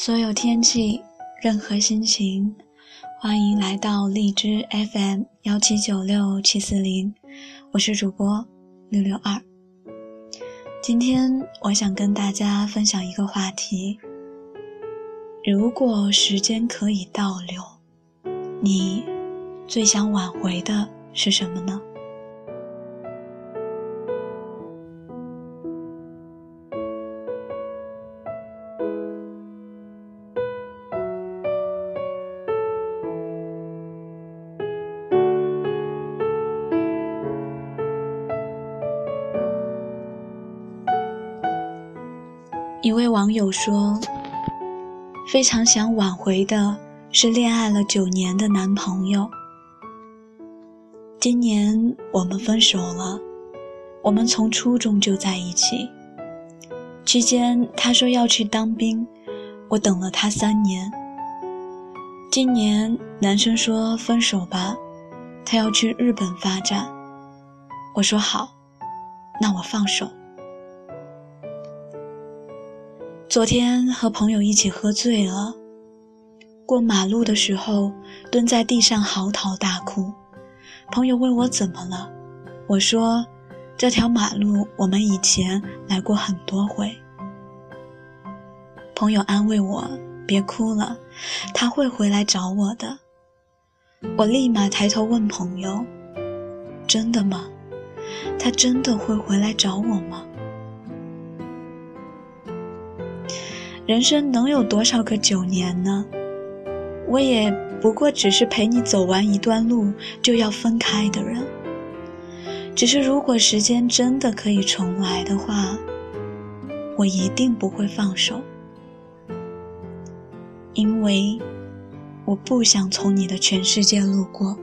所有天气，任何心情，欢迎来到荔枝 FM 幺七九六七四零，我是主播六六二。今天我想跟大家分享一个话题：如果时间可以倒流，你最想挽回的是什么呢？一位网友说：“非常想挽回的是恋爱了九年的男朋友。今年我们分手了。我们从初中就在一起，期间他说要去当兵，我等了他三年。今年男生说分手吧，他要去日本发展，我说好，那我放手。”昨天和朋友一起喝醉了，过马路的时候蹲在地上嚎啕大哭。朋友问我怎么了，我说这条马路我们以前来过很多回。朋友安慰我别哭了，他会回来找我的。我立马抬头问朋友：“真的吗？他真的会回来找我吗？”人生能有多少个九年呢？我也不过只是陪你走完一段路就要分开的人。只是如果时间真的可以重来的话，我一定不会放手，因为我不想从你的全世界路过。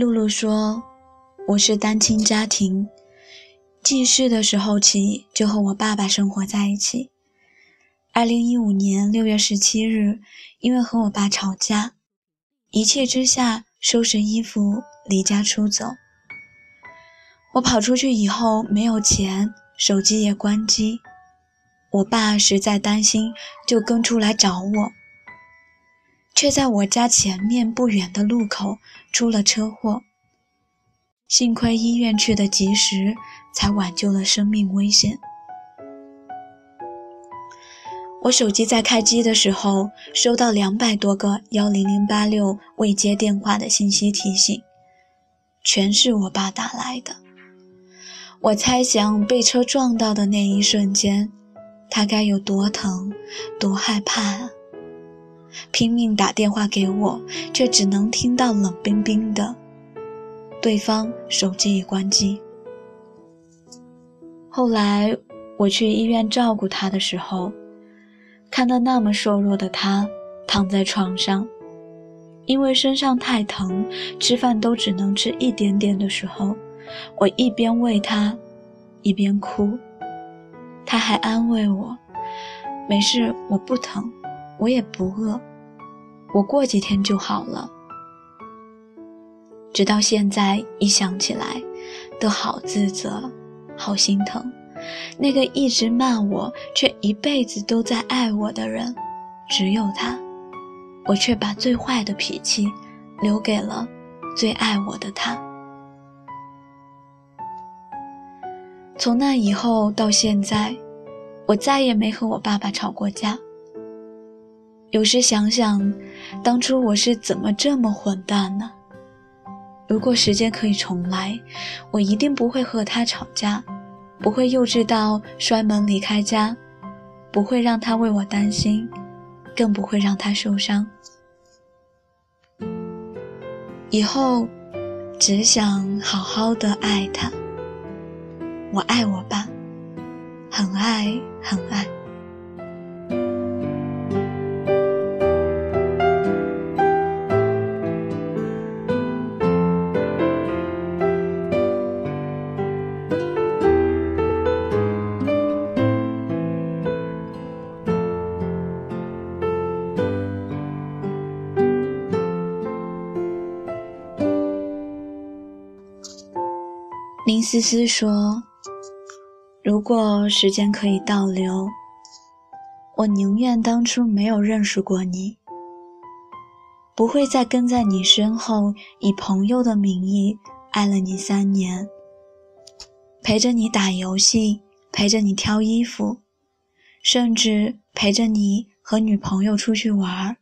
露露说：“我是单亲家庭，记事的时候起就和我爸爸生活在一起。二零一五年六月十七日，因为和我爸吵架，一气之下收拾衣服离家出走。我跑出去以后没有钱，手机也关机。我爸实在担心，就跟出来找我。”却在我家前面不远的路口出了车祸，幸亏医院去的及时，才挽救了生命危险。我手机在开机的时候收到两百多个幺零零八六未接电话的信息提醒，全是我爸打来的。我猜想被车撞到的那一瞬间，他该有多疼，多害怕啊！拼命打电话给我，却只能听到冷冰冰的。对方手机已关机。后来我去医院照顾他的时候，看到那么瘦弱的他躺在床上，因为身上太疼，吃饭都只能吃一点点的时候，我一边喂他，一边哭。他还安慰我：“没事，我不疼。”我也不饿，我过几天就好了。直到现在一想起来，都好自责，好心疼。那个一直骂我却一辈子都在爱我的人，只有他，我却把最坏的脾气留给了最爱我的他。从那以后到现在，我再也没和我爸爸吵过架。有时想想，当初我是怎么这么混蛋呢？如果时间可以重来，我一定不会和他吵架，不会幼稚到摔门离开家，不会让他为我担心，更不会让他受伤。以后，只想好好的爱他。我爱我爸，很爱很爱。思思说：“如果时间可以倒流，我宁愿当初没有认识过你，不会再跟在你身后以朋友的名义爱了你三年，陪着你打游戏，陪着你挑衣服，甚至陪着你和女朋友出去玩。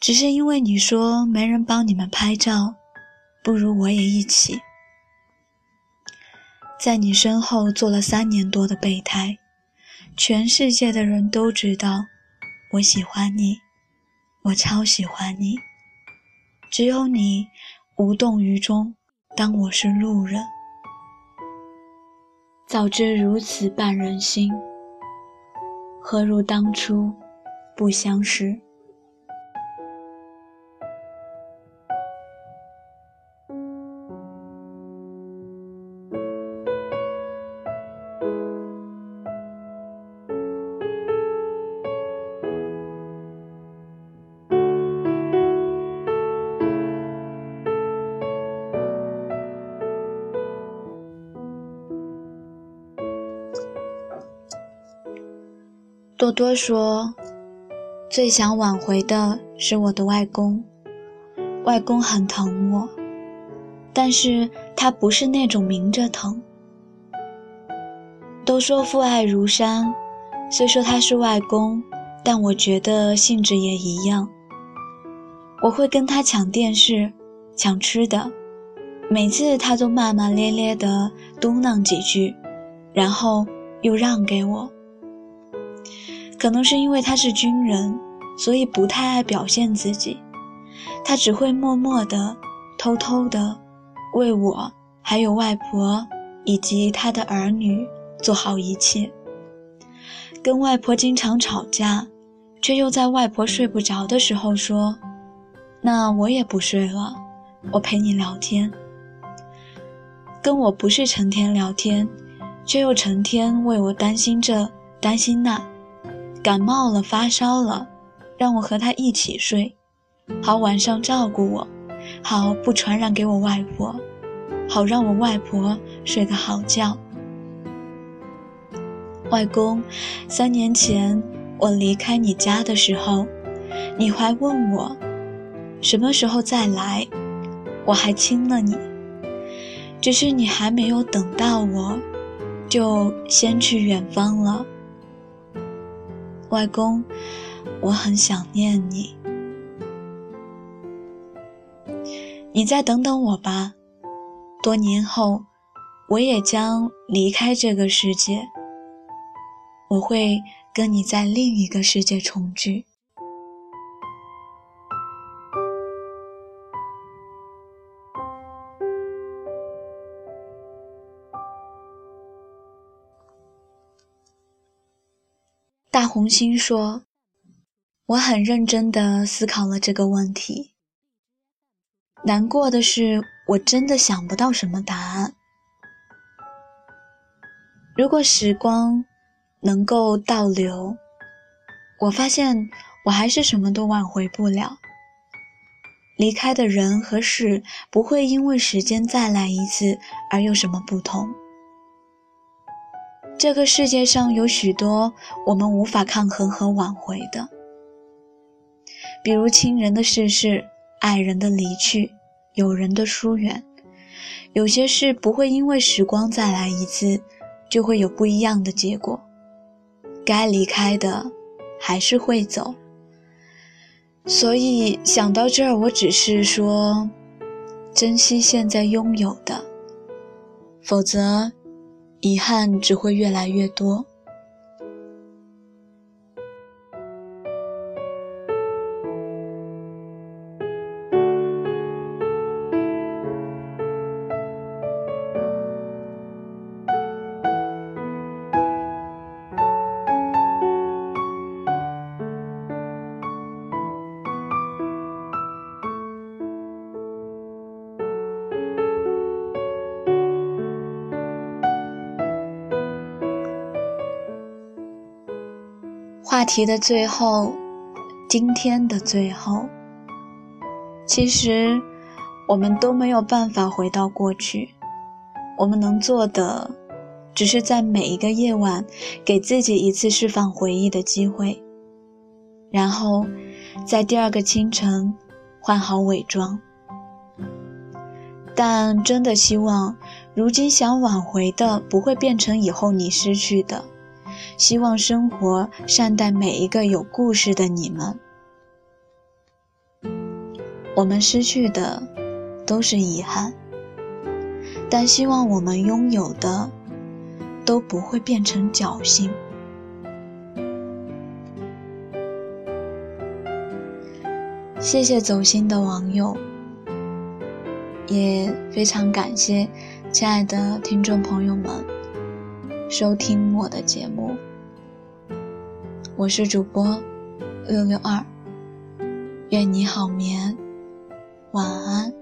只是因为你说没人帮你们拍照，不如我也一起。”在你身后做了三年多的备胎，全世界的人都知道我喜欢你，我超喜欢你。只有你无动于衷，当我是路人。早知如此绊人心，何如当初不相识？多多说，最想挽回的是我的外公。外公很疼我，但是他不是那种明着疼。都说父爱如山，虽说他是外公，但我觉得性质也一样。我会跟他抢电视，抢吃的，每次他都骂骂咧咧的嘟囔几句，然后又让给我。可能是因为他是军人，所以不太爱表现自己。他只会默默的、偷偷的为我、还有外婆以及他的儿女做好一切。跟外婆经常吵架，却又在外婆睡不着的时候说：“那我也不睡了，我陪你聊天。”跟我不是成天聊天，却又成天为我担心这担心那。感冒了，发烧了，让我和他一起睡，好晚上照顾我，好不传染给我外婆，好让我外婆睡个好觉。外公，三年前我离开你家的时候，你还问我什么时候再来，我还亲了你，只是你还没有等到我，就先去远方了。外公，我很想念你，你再等等我吧。多年后，我也将离开这个世界，我会跟你在另一个世界重聚。红星说：“我很认真地思考了这个问题。难过的是，我真的想不到什么答案。如果时光能够倒流，我发现我还是什么都挽回不了。离开的人和事不会因为时间再来一次而有什么不同。”这个世界上有许多我们无法抗衡和挽回的，比如亲人的逝世、爱人的离去、友人的疏远。有些事不会因为时光再来一次，就会有不一样的结果。该离开的，还是会走。所以想到这儿，我只是说，珍惜现在拥有的，否则。遗憾只会越来越多。话题的最后，今天的最后，其实我们都没有办法回到过去，我们能做的，只是在每一个夜晚，给自己一次释放回忆的机会，然后，在第二个清晨，换好伪装。但真的希望，如今想挽回的不会变成以后你失去的。希望生活善待每一个有故事的你们。我们失去的都是遗憾，但希望我们拥有的都不会变成侥幸。谢谢走心的网友。也非常感谢亲爱的听众朋友们收听我的节目，我是主播六六二，愿你好眠，晚安。